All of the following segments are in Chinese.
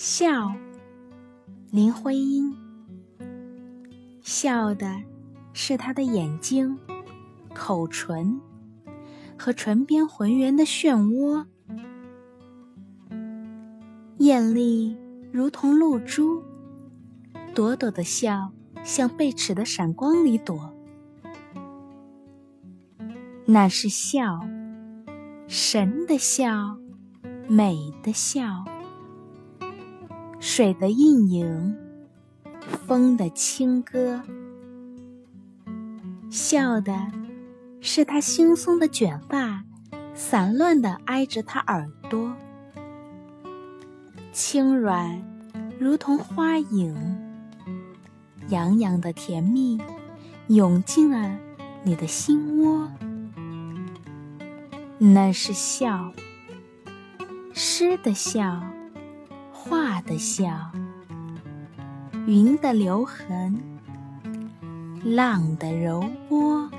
笑，林徽因。笑的是他的眼睛、口唇和唇边浑圆的漩涡，艳丽如同露珠，朵朵的笑像贝齿的闪光里躲。那是笑，神的笑，美的笑。水的印影，风的轻歌，笑的是他惺忪的卷发，散乱的挨着他耳朵，轻软如同花影，洋洋的甜蜜涌进了你的心窝。那是笑，诗的笑。画的笑，云的留痕，浪的柔波。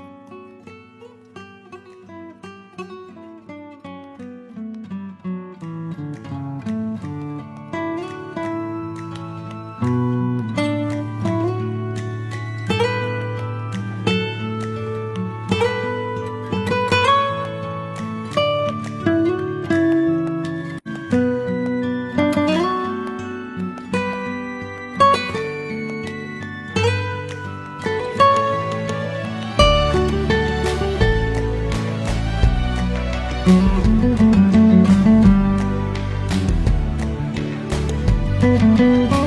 Música